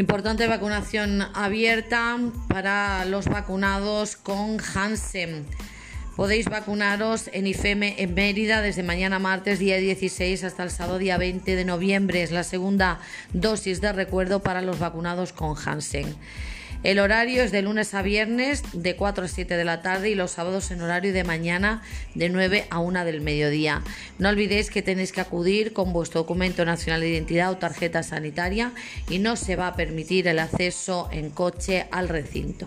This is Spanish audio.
Importante vacunación abierta para los vacunados con Hansen. Podéis vacunaros en IFEME en Mérida desde mañana martes día 16 hasta el sábado día 20 de noviembre. Es la segunda dosis de recuerdo para los vacunados con Hansen. El horario es de lunes a viernes de 4 a 7 de la tarde y los sábados en horario de mañana de 9 a 1 del mediodía. No olvidéis que tenéis que acudir con vuestro documento nacional de identidad o tarjeta sanitaria y no se va a permitir el acceso en coche al recinto.